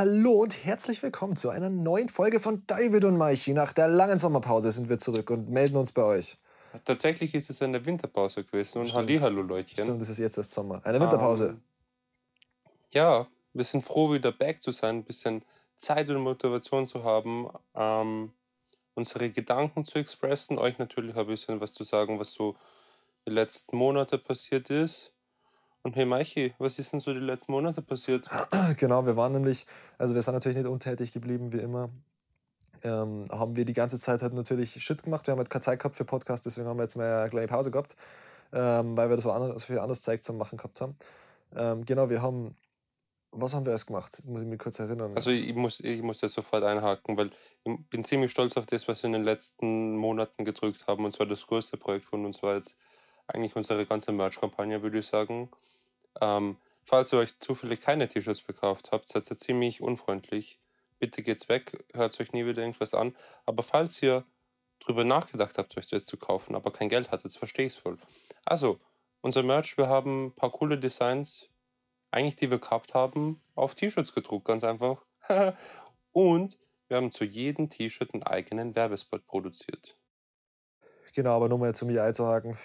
Hallo und herzlich willkommen zu einer neuen Folge von David und Maichi. Nach der langen Sommerpause sind wir zurück und melden uns bei euch. Tatsächlich ist es eine Winterpause gewesen und Hallihallo, Leutchen. Stimmt, es ist jetzt erst Sommer. Eine Winterpause. Ähm, ja, wir sind froh, wieder back zu sein, ein bisschen Zeit und Motivation zu haben, ähm, unsere Gedanken zu expressen, euch natürlich ein bisschen was zu sagen, was so die letzten Monate passiert ist. Und hey Maichi, was ist denn so die letzten Monate passiert? Genau, wir waren nämlich, also wir sind natürlich nicht untätig geblieben wie immer. Ähm, haben wir die ganze Zeit halt natürlich Shit gemacht. Wir haben halt keine Zeit gehabt für Podcast, deswegen haben wir jetzt mal eine kleine Pause gehabt, ähm, weil wir das anders, für anderes Zeug zum Machen gehabt haben. Ähm, genau, wir haben, was haben wir erst gemacht? Das muss ich mich kurz erinnern. Also ich muss, ich muss das sofort einhaken, weil ich bin ziemlich stolz auf das, was wir in den letzten Monaten gedrückt haben. Und zwar das größte Projekt von uns war jetzt eigentlich unsere ganze Merch-Kampagne, würde ich sagen. Ähm, falls ihr euch zufällig keine T-Shirts gekauft habt, seid ihr ziemlich unfreundlich. Bitte geht's weg, hört euch nie wieder irgendwas an. Aber falls ihr drüber nachgedacht habt, euch das zu kaufen, aber kein Geld hattet, verstehe ich es voll. Also, unser Merch, wir haben ein paar coole Designs, eigentlich die wir gehabt haben, auf T-Shirts gedruckt, ganz einfach. Und wir haben zu jedem T-Shirt einen eigenen Werbespot produziert. Genau, aber nur mal zu mir einzuhaken.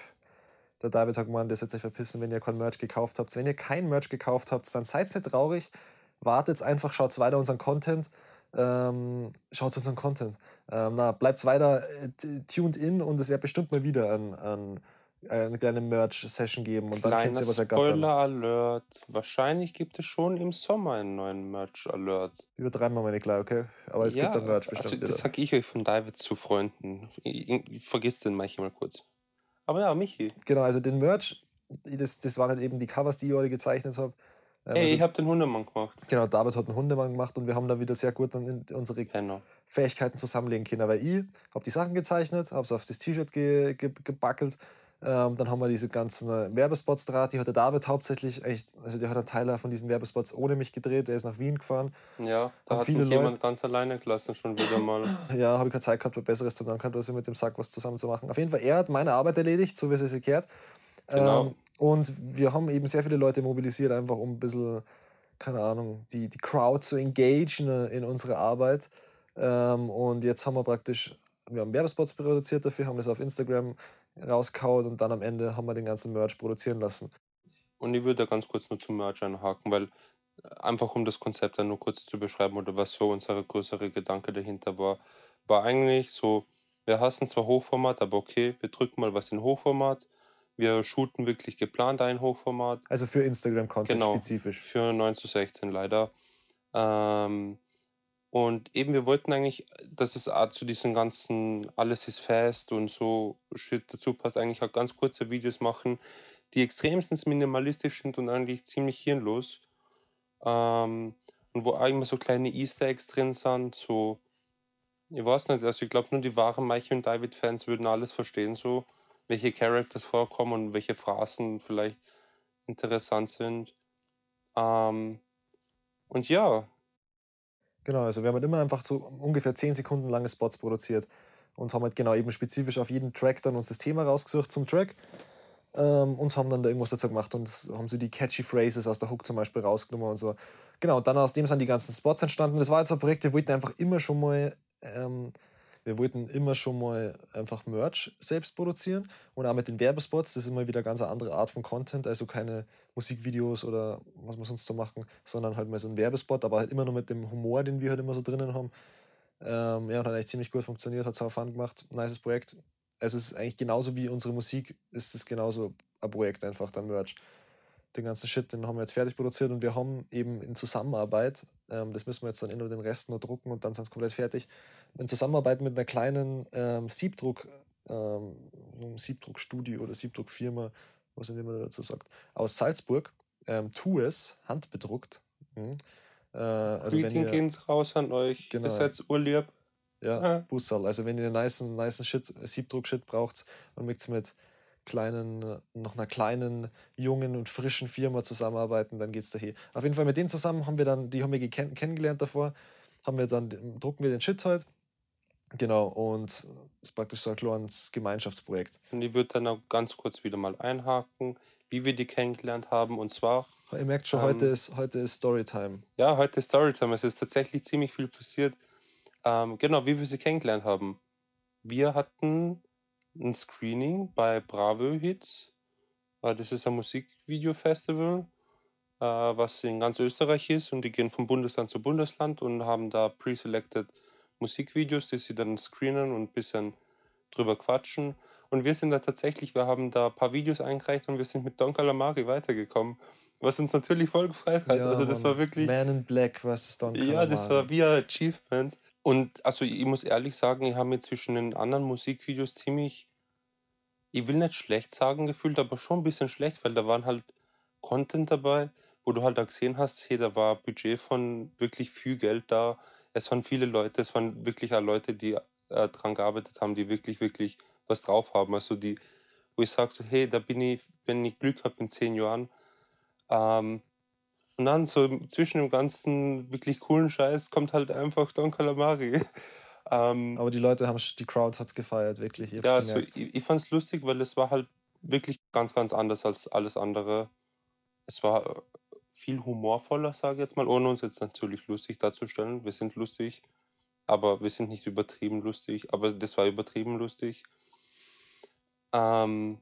Der David hat gemeint, das wird sich verpissen, wenn ihr kein Merch gekauft habt. Wenn ihr kein Merch gekauft habt, dann seid nicht traurig. Wartet einfach, schaut weiter unseren Content. Ähm, schaut unseren Content. Ähm, na, bleibt weiter äh, tuned in und es wird bestimmt mal wieder ein, ein, eine kleine Merch-Session geben und dann kennt ihr, was ergattern. Spoiler Alert. Wahrscheinlich gibt es schon im Sommer einen neuen Merch Alert. Übertreiben wir mal nicht klar, okay? Aber es ja, gibt dann Merch bestimmt also, Das sag ich euch von David zu Freunden. Ich, ich, vergiss den manchmal kurz. Aber ja, Michi. Genau, also den Merch, das, das waren halt eben die Covers, die ich heute gezeichnet habe. Ähm, Ey, also, ich habe den Hundemann gemacht. Genau, David hat den Hundemann gemacht und wir haben da wieder sehr gut dann unsere genau. Fähigkeiten zusammenlegen können. Weil ich habe die Sachen gezeichnet, habe es auf das T-Shirt ge, ge, gebackelt ähm, dann haben wir diese ganzen äh, Werbespots draht. Die hat der David hauptsächlich, echt, also der hat einen Teil von diesen Werbespots ohne mich gedreht. Der ist nach Wien gefahren. Ja, da hat viele mich Leute, jemand ganz alleine gelassen, schon wieder mal. ja, habe ich keine Zeit gehabt, was Besseres zu tun gehabt, als mit dem Sack was zusammen zu machen. Auf jeden Fall, er hat meine Arbeit erledigt, so wie es sich gehört. Genau. Ähm, und wir haben eben sehr viele Leute mobilisiert, einfach um ein bisschen, keine Ahnung, die, die Crowd zu engagieren in unsere Arbeit. Ähm, und jetzt haben wir praktisch, wir haben Werbespots produziert dafür, haben das auf Instagram rauskaut und dann am Ende haben wir den ganzen Merch produzieren lassen. Und ich würde da ganz kurz nur zum Merch einhaken, weil äh, einfach um das Konzept dann nur kurz zu beschreiben oder was so unser größere Gedanke dahinter war, war eigentlich so, wir hassen zwar Hochformat, aber okay, wir drücken mal was in Hochformat. Wir shooten wirklich geplant ein Hochformat. Also für Instagram-Content genau, spezifisch. Für 9 zu 16 leider. Ähm, und eben, wir wollten eigentlich, dass es auch zu diesen ganzen Alles ist fest und so Shit dazu passt, eigentlich auch ganz kurze Videos machen, die extremstens minimalistisch sind und eigentlich ziemlich hirnlos. Ähm, und wo auch immer so kleine Easter Eggs drin sind, so, ich weiß nicht, also ich glaube nur die wahren Michael und David-Fans würden alles verstehen, so, welche Characters vorkommen und welche Phrasen vielleicht interessant sind. Ähm, und ja, Genau, also wir haben halt immer einfach so ungefähr 10 Sekunden lange Spots produziert und haben halt genau eben spezifisch auf jeden Track dann uns das Thema rausgesucht zum Track ähm, und haben dann da irgendwas dazu gemacht und haben so die catchy Phrases aus der Hook zum Beispiel rausgenommen und so. Genau, und dann aus dem sind die ganzen Spots entstanden. Das war jetzt ein Projekt, wir wollten einfach immer schon mal ähm, wir wollten immer schon mal einfach Merch selbst produzieren und auch mit den Werbespots. Das ist immer wieder eine ganz andere Art von Content, also keine Musikvideos oder was wir sonst so machen, sondern halt mal so ein Werbespot, aber halt immer nur mit dem Humor, den wir halt immer so drinnen haben. Ähm, ja, und hat eigentlich ziemlich gut funktioniert, hat sau Fun gemacht, nices Projekt. Also es ist eigentlich genauso wie unsere Musik, ist es genauso ein Projekt einfach, dann Merch. Den ganzen Shit, den haben wir jetzt fertig produziert und wir haben eben in Zusammenarbeit, ähm, das müssen wir jetzt dann in den Rest noch drucken und dann sind es komplett fertig, in Zusammenarbeit mit einer kleinen ähm, Siebdruck, ähm, Siebdruckstudio oder Siebdruckfirma, was immer man dazu sagt, aus Salzburg, ähm, Tu es, handbedruckt. Mhm. Äh, also Greeting gehen raus an euch. Genau. Ihr seid Urlaub. Ja, Bussal. Also wenn ihr einen nice, nice Shit, Siebdruck-Shit braucht und möchtet mit kleinen, noch einer kleinen, jungen und frischen Firma zusammenarbeiten, dann geht's daher. Auf jeden Fall mit denen zusammen haben wir dann, die haben wir kennengelernt davor, haben wir dann, drucken wir den Shit halt Genau, und es ist praktisch so ein kleines Gemeinschaftsprojekt. Und ich würde dann auch ganz kurz wieder mal einhaken. wie wir die kennengelernt haben. Und zwar. Ihr merkt schon, ähm, heute, ist, heute ist Storytime. Ja, heute ist Storytime. Es ist tatsächlich ziemlich viel passiert. Ähm, genau, wie wir sie kennengelernt haben. Wir hatten ein Screening bei Bravo Hits. Äh, das ist ein Musikvideo-Festival, äh, was in ganz Österreich ist. Und die gehen von Bundesland zu Bundesland und haben da pre-selected Musikvideos, die sie dann screenen und ein bisschen drüber quatschen. Und wir sind da tatsächlich, wir haben da ein paar Videos eingereicht und wir sind mit Don Calamari weitergekommen. Was uns natürlich voll gefreut hat. Ja, also das war wirklich. Man in Black versus Don Calamari. Ja, das war wie ein Achievement. Und also ich muss ehrlich sagen, ich habe mir zwischen den anderen Musikvideos ziemlich, ich will nicht schlecht sagen gefühlt, aber schon ein bisschen schlecht, weil da waren halt Content dabei, wo du halt auch gesehen hast, hey, da war Budget von wirklich viel Geld da. Es waren viele Leute, es waren wirklich auch Leute, die äh, dran gearbeitet haben, die wirklich, wirklich was drauf haben. Also die, wo ich sage so, hey, da bin ich, wenn ich Glück habe in zehn Jahren. Ähm, und dann so zwischen dem ganzen wirklich coolen Scheiß kommt halt einfach Don Calamari. ähm, Aber die Leute haben, die Crowd hat es gefeiert, wirklich. Ich ja, also ich, ich fand es lustig, weil es war halt wirklich ganz, ganz anders als alles andere. Es war viel humorvoller, sage ich jetzt mal, ohne uns jetzt natürlich lustig darzustellen. Wir sind lustig, aber wir sind nicht übertrieben lustig. Aber das war übertrieben lustig. Ähm,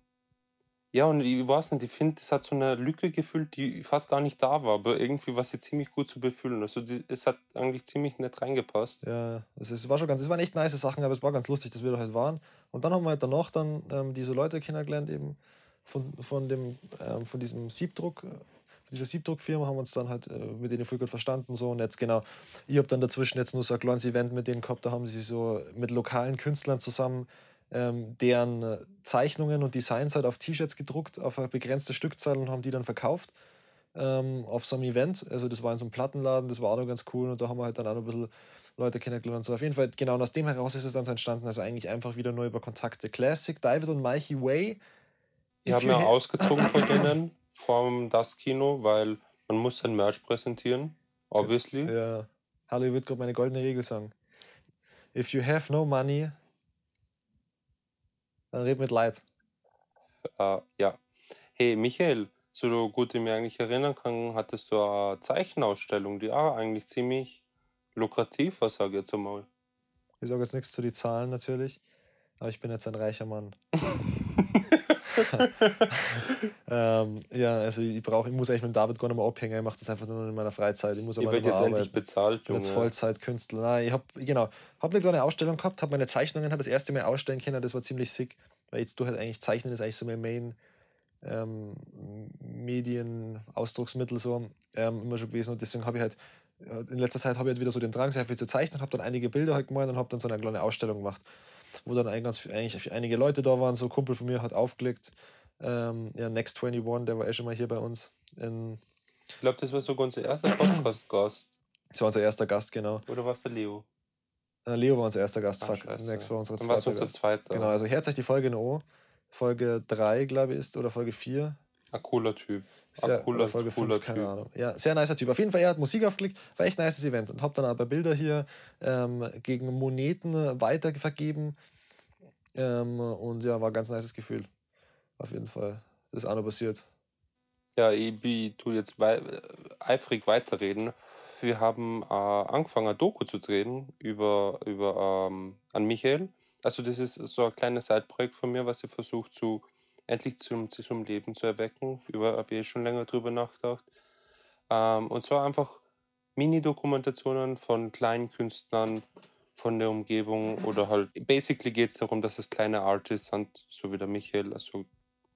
ja, und ich weiß nicht, ich finde, das hat so eine Lücke gefüllt, die fast gar nicht da war, aber irgendwie war sie ziemlich gut zu befüllen. Also die, es hat eigentlich ziemlich nett reingepasst. Ja, es, ist, war schon ganz, es waren echt nice Sachen, aber es war ganz lustig, dass wir da halt waren. Und dann haben wir halt danach dann ähm, diese Leute kennengelernt, eben von, von, dem, ähm, von diesem Siebdruck, dieser Siebdruckfirma haben wir uns dann halt äh, mit denen voll gut verstanden. So. Und jetzt genau, ich habe dann dazwischen jetzt nur so ein kleines Event mit denen gehabt, da haben sie so mit lokalen Künstlern zusammen ähm, deren äh, Zeichnungen und Designs halt auf T-Shirts gedruckt, auf eine begrenzte Stückzahl und haben die dann verkauft ähm, auf so einem Event. Also das war in so einem Plattenladen, das war auch noch ganz cool und da haben wir halt dann auch noch ein bisschen Leute kennengelernt und so. Auf jeden Fall, genau, und aus dem heraus ist es dann so entstanden, also eigentlich einfach wieder nur über Kontakte. Classic, David und Mikey Way. Ich habe mir ausgezogen von denen vom Das Kino, weil man muss sein Merch präsentieren, obviously. Ja. Hallo, ich würde gerade meine goldene Regel sagen. If you have no money, dann red mit Leid. Äh, ja. Hey, Michael, so gut ich mich eigentlich erinnern kann, hattest du eine Zeichenausstellung, die auch eigentlich ziemlich lukrativ war, sage ich jetzt einmal. Ich sage jetzt nichts zu den Zahlen natürlich, aber ich bin jetzt ein reicher Mann. ähm, ja, also ich brauche, ich muss eigentlich mit David gar nicht mehr abhängen, ich mache das einfach nur in meiner Freizeit. Ich muss aber ich jetzt endlich bezahlt, Junge. Als Vollzeitkünstler. Nein, ich habe genau, habe eine kleine Ausstellung gehabt, habe meine Zeichnungen, habe das erste Mal ausstellen können, das war ziemlich sick, weil jetzt du halt eigentlich Zeichnen ist eigentlich so mein Main ähm, Medienausdrucksmittel so ähm, immer schon gewesen und deswegen habe ich halt in letzter Zeit habe ich halt wieder so den Drang, sehr viel zu zeichnen, habe dann einige Bilder halt gemalt und habe dann so eine kleine Ausstellung gemacht wo dann eigentlich einige Leute da waren. So ein Kumpel von mir hat aufgelegt. Ähm, ja, Next 21, der war eh schon mal hier bei uns. In ich glaube, das war sogar unser erster Podcast-Gast. Das war unser erster Gast, genau. Oder war es der Leo? Äh, Leo war unser erster Gast. Ach, Next war unser zweiter unser zweiter. Genau, also herzlich die Folge in O. Folge 3, glaube ich, ist, oder Folge 4. Ein cooler Typ. Sehr, cooler, Folge cooler 5, keine typ. Ahnung. Ja, sehr nicer Typ. Auf jeden Fall, er hat Musik aufgelegt, war echt ein nices Event. Und habe dann aber Bilder hier ähm, gegen Moneten weitervergeben. Ähm, und ja, war ein ganz nices Gefühl. Auf jeden Fall. Das ist auch noch passiert. Ja, ich tue jetzt wei eifrig weiterreden. Wir haben äh, angefangen, ein Doku zu drehen über, über ähm, an Michael. Also das ist so ein kleines Seitprojekt von mir, was ich versuche zu endlich zum, zum Leben zu erwecken. Über habe ich schon länger drüber nachgedacht. Ähm, und zwar einfach Mini-Dokumentationen von kleinen Künstlern, von der Umgebung oder halt, basically geht es darum, dass es kleine Artists sind, so wie der Michael, also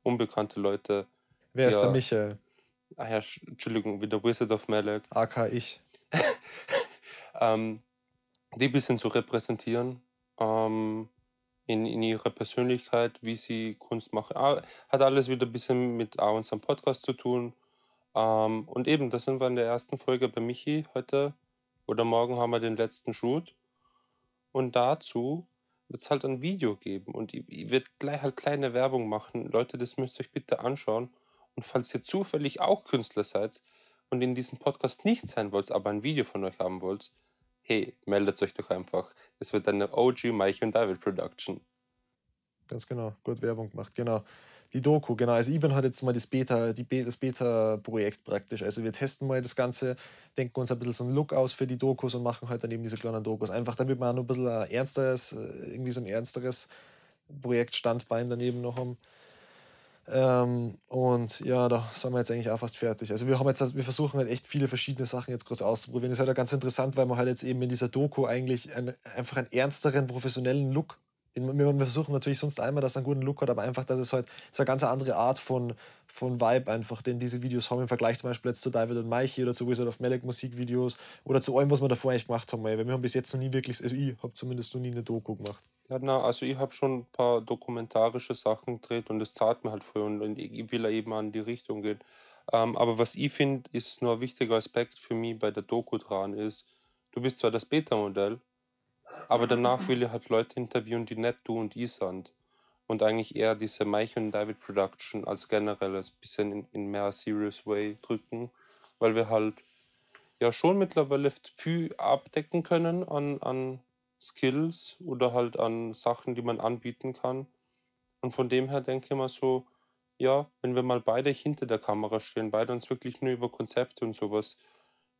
unbekannte Leute. Wer ist der Michael? Ah ja, Entschuldigung, wie der Wizard of Malek. AK ich. ähm, die ein bisschen zu repräsentieren ähm, in, in ihrer Persönlichkeit, wie sie Kunst machen. Ah, hat alles wieder ein bisschen mit unserem Podcast zu tun. Ähm, und eben, da sind wir in der ersten Folge bei Michi heute oder morgen haben wir den letzten Shoot. Und dazu wird es halt ein Video geben und ich, ich werde gleich halt kleine Werbung machen. Leute, das müsst ihr euch bitte anschauen. Und falls ihr zufällig auch Künstler seid und in diesem Podcast nicht sein wollt, aber ein Video von euch haben wollt, hey, meldet euch doch einfach. Es wird eine OG Mike und David Production. Ganz genau, gut Werbung gemacht, genau. Die Doku, genau. Also ich bin halt jetzt mal das Beta, die Be das Beta-Projekt praktisch. Also wir testen mal das Ganze, denken uns ein bisschen so einen Look aus für die Dokus und machen halt dann eben diese kleinen Dokus. Einfach damit wir auch noch ein bisschen ein ernsteres, äh, irgendwie so ein ernsteres Projektstandbein daneben noch haben. Ähm, und ja, da sind wir jetzt eigentlich auch fast fertig. Also wir haben jetzt, wir versuchen halt echt viele verschiedene Sachen jetzt kurz auszuprobieren. Das ist halt ganz interessant, weil man halt jetzt eben in dieser Doku eigentlich ein, einfach einen ernsteren, professionellen Look wir versuchen natürlich sonst einmal, dass er einen guten Look hat, aber einfach, dass es halt ist eine ganz andere Art von, von Vibe einfach, den diese Videos haben im Vergleich zum Beispiel jetzt zu David und Mikey oder zu Wizard of Melek Musikvideos oder zu allem, was wir davor eigentlich gemacht haben. Weil wir haben bis jetzt noch nie wirklich, also ich habe zumindest noch nie eine Doku gemacht. Ja, na, also ich habe schon ein paar dokumentarische Sachen gedreht und das zahlt mir halt voll und ich will eben an die Richtung gehen. Ähm, aber was ich finde, ist nur ein wichtiger Aspekt für mich bei der Doku dran ist, du bist zwar das Beta-Modell, aber danach will ich halt Leute interviewen, die nicht du und ich sind. Und eigentlich eher diese Mike und David Production als generelles bisschen in, in mehr serious way drücken, weil wir halt ja schon mittlerweile viel abdecken können an, an Skills oder halt an Sachen, die man anbieten kann. Und von dem her denke ich mal so, ja, wenn wir mal beide hinter der Kamera stehen, beide uns wirklich nur über Konzepte und sowas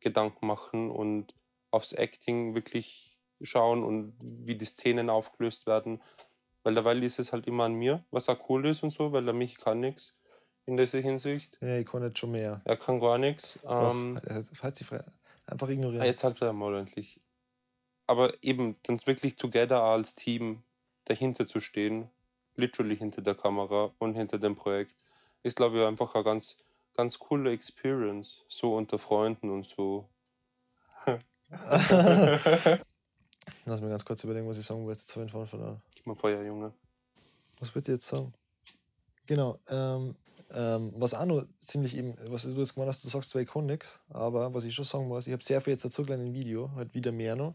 Gedanken machen und aufs Acting wirklich schauen und wie die Szenen aufgelöst werden. Weil derweil ist es halt immer an mir, was auch cool ist und so, weil er mich kann nichts in dieser Hinsicht. Ja, ich kann nicht schon mehr. Er kann gar nichts. Ähm, halt sie frei. Einfach ignorieren. Jetzt halt er mal endlich. Aber eben, dann wirklich together als Team dahinter zu stehen, literally hinter der Kamera und hinter dem Projekt, ist, glaube ich, einfach eine ganz, ganz coole Experience. So unter Freunden und so. Lass mir ganz kurz überlegen, was ich sagen wollte. Jetzt habe ich den verloren. Gib mal Feuer, Junge. Was wird jetzt sagen? Genau. Ähm, ähm, was auch noch ziemlich eben, was du jetzt gemeint hast, du sagst zwar, ich kann nichts, aber was ich schon sagen muss, ich habe sehr viel jetzt dazu gelernt im Video, halt wieder mehr noch.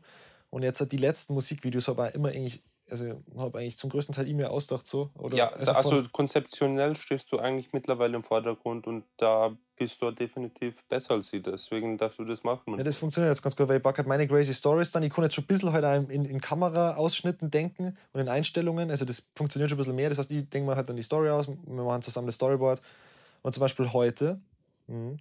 Und jetzt hat die letzten Musikvideos aber immer eigentlich also habe eigentlich zum größten Teil E-Mail ausgedacht so. Oder ja, also, also konzeptionell stehst du eigentlich mittlerweile im Vordergrund und da bist du definitiv besser als sie. Deswegen darfst du das machen. Ja, das funktioniert jetzt ganz gut, weil ich halt meine Crazy Stories dann. Ich kann jetzt schon ein bisschen halt in, in Kamera-Ausschnitten denken und in Einstellungen. Also das funktioniert schon ein bisschen mehr. Das heißt, ich denke mal halt dann die Story aus, wir machen zusammen das Storyboard. Und zum Beispiel heute, mh,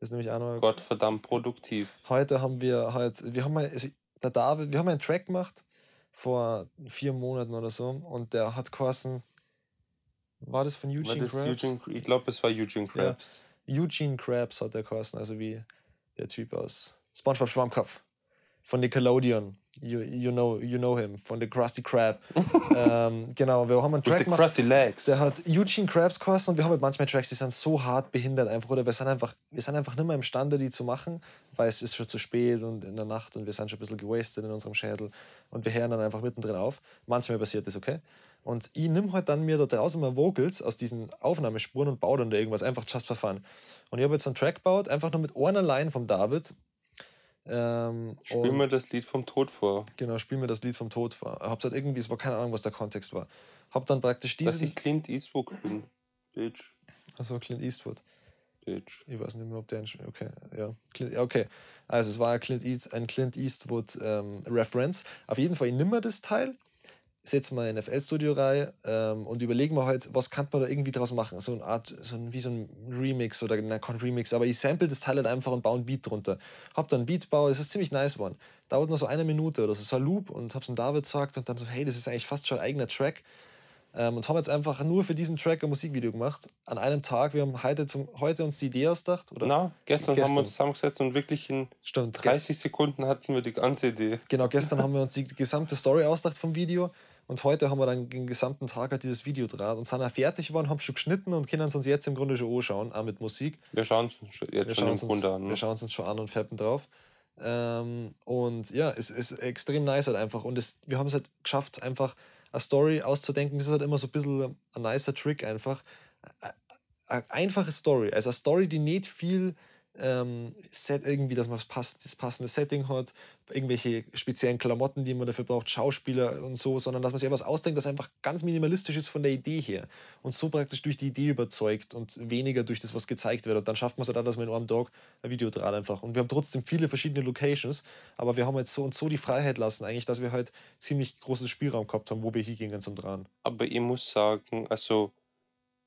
das ist nämlich auch noch. Gott verdammt produktiv. Heute haben wir halt, wir haben mal, also der David, wir haben einen Track gemacht vor vier Monaten oder so und der hat geheißen, war das von Eugene Krabs? Eugene, ich glaube, es war Eugene Krabs. Ja. Eugene Krabs hat der geheißen, also wie der Typ aus SpongeBob Schwammkopf von Nickelodeon. You, you, know, you know him, von The Krusty Krab. ähm, genau, wir haben einen Track gemacht. Krusty Legs. Der hat Eugene Krabs gekostet und wir haben halt manchmal Tracks, die sind so hart behindert einfach. Oder wir sind einfach, wir sind einfach nicht mehr imstande, die zu machen, weil es ist schon zu spät und in der Nacht und wir sind schon ein bisschen gewastet in unserem Schädel. Und wir hören dann einfach mittendrin auf. Manchmal passiert das, okay? Und ich nehme halt dann mir da draußen mal Vocals aus diesen Aufnahmespuren und baue dann da irgendwas, einfach just for fun. Und ich habe jetzt einen Track gebaut, einfach nur mit einer Line vom David, ähm, spiel mir das Lied vom Tod vor. Genau, spiel mir das Lied vom Tod vor. Habt halt irgendwie, es war keine Ahnung, was der Kontext war. Hab dann praktisch diesen. Dass ich Clint Eastwood bin. Bitch. Achso, Clint Eastwood. Bitch. Ich weiß nicht mehr, ob der. Okay, ja. Clint, okay. Also, es war ein Clint, East, ein Clint Eastwood ähm, Reference. Auf jeden Fall, ich nehme das Teil setzen wir ein FL-Studio rein ähm, und überlegen wir halt, was kann man da irgendwie draus machen. So eine Art, so ein, wie so ein Remix oder na, kein Remix, aber ich sample das Teil halt einfach und baue ein Beat drunter. Hab dann ein Beat baue, das ist ziemlich nice one. Dauert nur so eine Minute oder so, so ein Loop und hab's dann David gesagt und dann so, hey, das ist eigentlich fast schon ein eigener Track. Ähm, und haben jetzt einfach nur für diesen Track ein Musikvideo gemacht. An einem Tag. Wir haben heute, zum, heute uns die Idee ausgedacht. Oder? Na, gestern, gestern, haben wir uns zusammengesetzt und wirklich in Stimmt, 30 Sekunden hatten wir die ganze Idee. Genau, gestern haben wir uns die gesamte Story ausgedacht vom Video. Und heute haben wir dann den gesamten Tag halt dieses Video draht und sind dann fertig geworden, haben schon geschnitten und können uns jetzt im Grunde schon anschauen, auch mit Musik. Wir schauen es uns jetzt wir schon im Grunde an. Ne? Wir schauen es uns schon an und färben drauf. Ähm, und ja, es ist extrem nice halt einfach. Und es, wir haben es halt geschafft, einfach eine Story auszudenken. Das ist halt immer so ein bisschen ein nicer Trick einfach. Eine einfache Story, also eine Story, die nicht viel ähm, Set irgendwie, dass man das passende Setting hat, irgendwelche speziellen Klamotten, die man dafür braucht, Schauspieler und so, sondern dass man sich etwas ausdenkt, das einfach ganz minimalistisch ist von der Idee her und so praktisch durch die Idee überzeugt und weniger durch das, was gezeigt wird. Und dann schafft man es halt auch, dass man in einem Tag ein Video dreht einfach. Und wir haben trotzdem viele verschiedene Locations, aber wir haben jetzt so und so die Freiheit lassen, eigentlich, dass wir halt ziemlich großen Spielraum gehabt haben, wo wir hier gingen zum Drehen. Aber ich muss sagen, also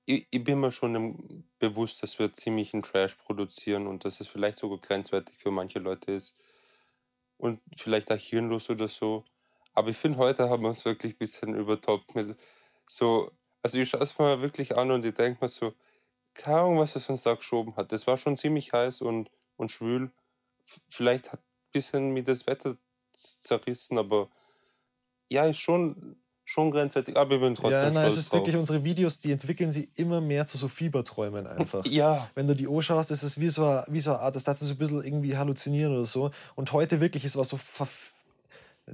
ich, ich bin mir schon bewusst, dass wir ziemlich einen Trash produzieren und dass es vielleicht sogar grenzwertig für manche Leute ist und vielleicht auch hirnlos oder so. Aber ich finde, heute haben wir uns wirklich ein bisschen übertoppt mit so, also ich schaue es mir wirklich an und ich denke mir so, keine Ahnung, was es uns da geschoben hat. Das war schon ziemlich heiß und, und schwül. Vielleicht hat ein bisschen mir das Wetter zerrissen, aber ja, ist schon schon grenzwertig, aber ich bin trotzdem Ja, nein, es ist drauf. wirklich, unsere Videos, die entwickeln sich immer mehr zu so Fieberträumen einfach. ja. Wenn du die anschaust, ist es wie so, eine, wie so eine Art, das darfst du so ein bisschen irgendwie halluzinieren oder so. Und heute wirklich, es war so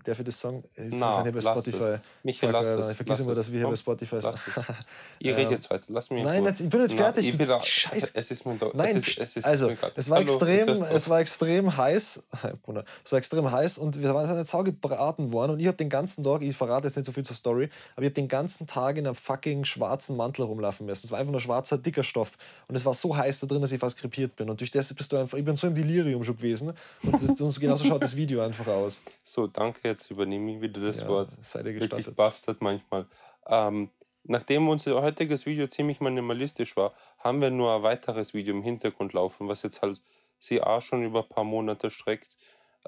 der für das Song ist Na, wahrscheinlich bei Spotify. Michael, lass es. Ich vergesse immer, dass wir hier bei Spotify sind. ich rede jetzt weiter, lass mich Nein, jetzt, ich bin jetzt fertig. Na, ich bin da, Scheiß. Es ist mir da, Nein, es ist, es ist also, es war, Hallo, extrem, es war extrem heiß. es war extrem heiß und wir waren nicht sau gebraten worden und ich habe den ganzen Tag, ich verrate jetzt nicht so viel zur Story, aber ich habe den ganzen Tag in einem fucking schwarzen Mantel rumlaufen müssen. Es war einfach nur schwarzer, dicker Stoff und es war so heiß da drin, dass ich fast krepiert bin und durch das bist du einfach, ich bin so im Delirium schon gewesen und, und genauso schaut das Video einfach aus. So, danke, jetzt übernehme ich wieder das Ja, Wort. ihr Wirklich gestattet. bastard manchmal. Ähm, nachdem unser heutiges Video ziemlich minimalistisch war, haben wir nur ein weiteres Video im Hintergrund laufen, was jetzt halt sie auch schon über ein paar Monate streckt.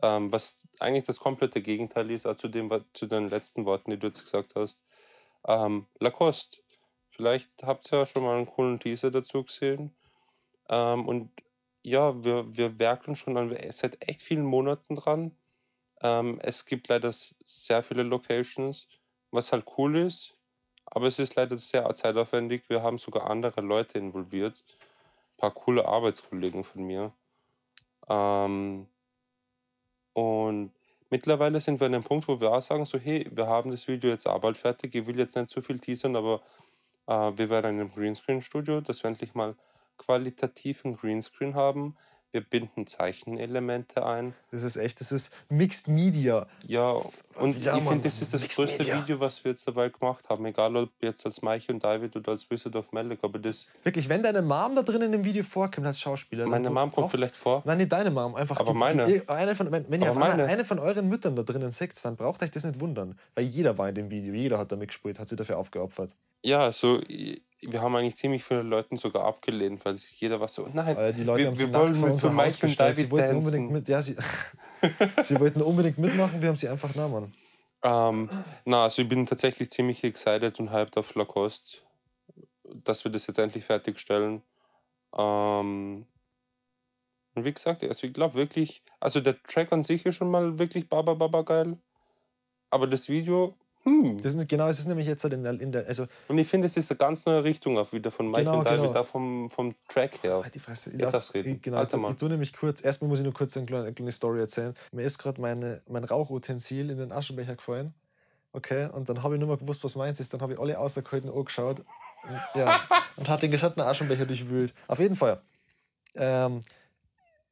Ähm, was eigentlich das komplette Gegenteil ist, auch zu, dem, zu den letzten Worten, die du jetzt gesagt hast. Ähm, Lacoste. Vielleicht habt ihr ja schon mal einen coolen Teaser dazu gesehen. Ähm, und ja, wir, wir werkeln schon an, seit echt vielen Monaten dran. Ähm, es gibt leider sehr viele Locations, was halt cool ist, aber es ist leider sehr zeitaufwendig. Wir haben sogar andere Leute involviert. Ein paar coole Arbeitskollegen von mir. Ähm, und mittlerweile sind wir an dem Punkt, wo wir auch sagen, so, hey, wir haben das Video jetzt auch fertig. Ich will jetzt nicht zu viel teasern, aber äh, wir werden in einem Greenscreen-Studio, dass wir endlich mal qualitativen Greenscreen haben. Wir binden Zeichenelemente ein. Das ist echt, das ist Mixed Media. Ja, und Ja, ich finde, das ist das Mixed größte Media. Video, was wir jetzt dabei gemacht haben. Egal, ob jetzt als Mike und David oder als Wizard of Malek, aber das, Wirklich, wenn deine Mom da drin in dem Video vorkommt als Schauspieler. meine dann Mom kommt vielleicht vor. Nein, nicht deine Mom, einfach Aber die, meine. Die, eine von, wenn, wenn ihr Aber auf einmal meine. eine von euren Müttern da drinnen seht, dann braucht euch das nicht wundern. Weil jeder war in dem Video, jeder hat da mitgespielt, hat sich dafür aufgeopfert. Ja, also wir haben eigentlich ziemlich viele Leute sogar abgelehnt, weil sich jeder war so, nein, Äh, die Leute wir, haben wir wollen mit für Mike und. Sie wollten unbedingt mit, ja, sie, sie wollten unbedingt mitmachen, wir haben sie einfach genommen. Ähm, na, also ich bin tatsächlich ziemlich excited und hyped auf Lacoste, dass wir das jetzt endlich fertigstellen. Ähm, und wie gesagt, also ich glaube wirklich, also der Track an sich ist schon mal wirklich baba baba geil, aber das Video, hm. Das ist, genau, es ist nämlich jetzt halt in der, in der also, Und ich finde, es ist eine ganz neue Richtung auch wieder von Mike Genau, und David, genau. da vom, vom Track her. Halt die Fresse. Ich Jetzt darfst du reden. Ich, genau, Alter ich, Mann. ich tue nämlich kurz, erstmal muss ich nur kurz eine kleine, eine kleine Story erzählen. Mir ist gerade meine, mein Rauchutensil in den Aschenbecher gefallen. Okay, und dann habe ich nur mal gewusst, was meins ist. Dann habe ich alle außergehalten angeschaut. Und, ja, und hat den gesamten Aschenbecher durchwühlt. Auf jeden Fall. Ähm,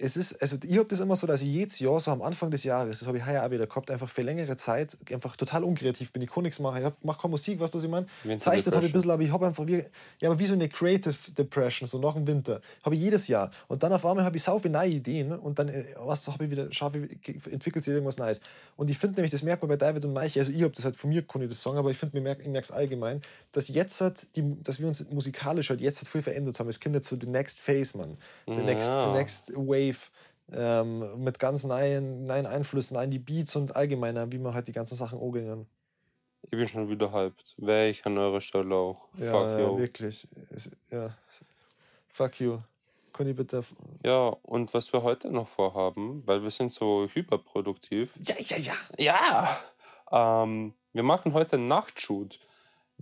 es ist, also ich habe das immer so, dass ich jedes Jahr, so am Anfang des Jahres, das habe ich heuer auch wieder gehabt, einfach für längere Zeit einfach total unkreativ bin. Ich kann nichts machen. Ich mache keine Musik, weißt du, was ich meine? Zeichnet habe ich ein bisschen, aber ich habe einfach wie, ja, aber wie so eine Creative Depression, so nach dem Winter. Habe ich jedes Jahr. Und dann auf einmal habe ich sau viele neue Ideen und dann äh, was habe ich wieder, schaffe entwickelt sich irgendwas Neues. Und ich finde nämlich, das merkt man bei David und Mike, also ich habe das halt von mir, ich das sagen, aber ich finde, ich merke es allgemein, dass jetzt halt, die, dass wir uns musikalisch halt jetzt halt viel verändert haben. Es kommt jetzt so the next phase, man. The next, the Ja. next wave. Ähm, mit ganz neuen, neuen Einflüssen, neuen die Beats und allgemeiner, wie man halt die ganzen Sachen angehen. Ich bin schon wieder hyped. Wäre ich an eurer Stelle auch. Ja, Fuck ja, you. wirklich. Ja. Fuck you. Ich bitte. Ja, und was wir heute noch vorhaben, weil wir sind so hyperproduktiv. Ja, ja, ja. Ja! Ähm, wir machen heute einen Nachtshoot.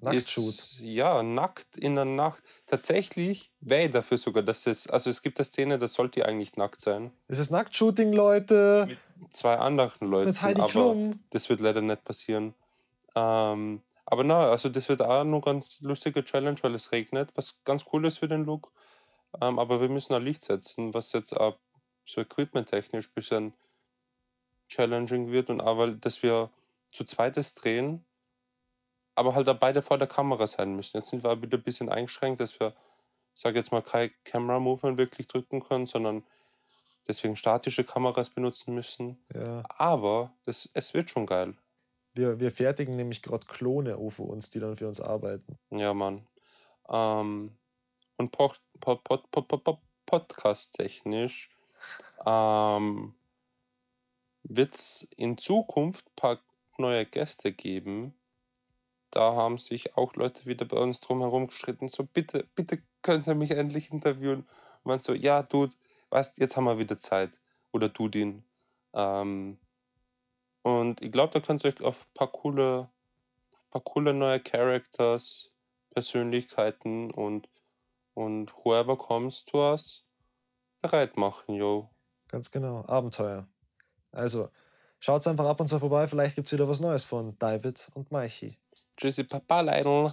Nacktshoot. Ist, ja, nackt in der Nacht. Tatsächlich wäre ich dafür sogar, dass es, also es gibt eine Szene, das sollte eigentlich nackt sein. Es ist Nacktshooting, Leute. Mit zwei anderen Leuten. Mit Heidi aber Klum. das wird leider nicht passieren. Ähm, aber na, also das wird auch eine ganz lustige Challenge, weil es regnet, was ganz cool ist für den Look. Ähm, aber wir müssen auch Licht setzen, was jetzt auch so equipment-technisch ein bisschen challenging wird und auch, weil, dass wir zu zweites drehen, aber halt beide vor der Kamera sein müssen. Jetzt sind wir wieder ein bisschen eingeschränkt, dass wir, ich sage jetzt mal, kein Camera-Movement wirklich drücken können, sondern deswegen statische Kameras benutzen müssen. Ja. Aber das, es wird schon geil. Wir, wir fertigen nämlich gerade Klone auf für uns, die dann für uns arbeiten. Ja, Mann. Ähm, und pod, pod, pod, podcast-technisch ähm, wird es in Zukunft ein paar neue Gäste geben. Da haben sich auch Leute wieder bei uns drum herum gestritten. So, bitte, bitte könnt ihr mich endlich interviewen. Und man so, ja, Dude, weißt, jetzt haben wir wieder Zeit. Oder du den. Ähm, und ich glaube, da könnt ihr euch auf ein paar coole, paar coole neue Characters, Persönlichkeiten und, und whoever comes to us bereit machen, yo. Ganz genau, Abenteuer. Also, schaut einfach ab und zu vorbei, vielleicht gibt es wieder was Neues von David und Maichi. Tschüssi, Papa, Leidl.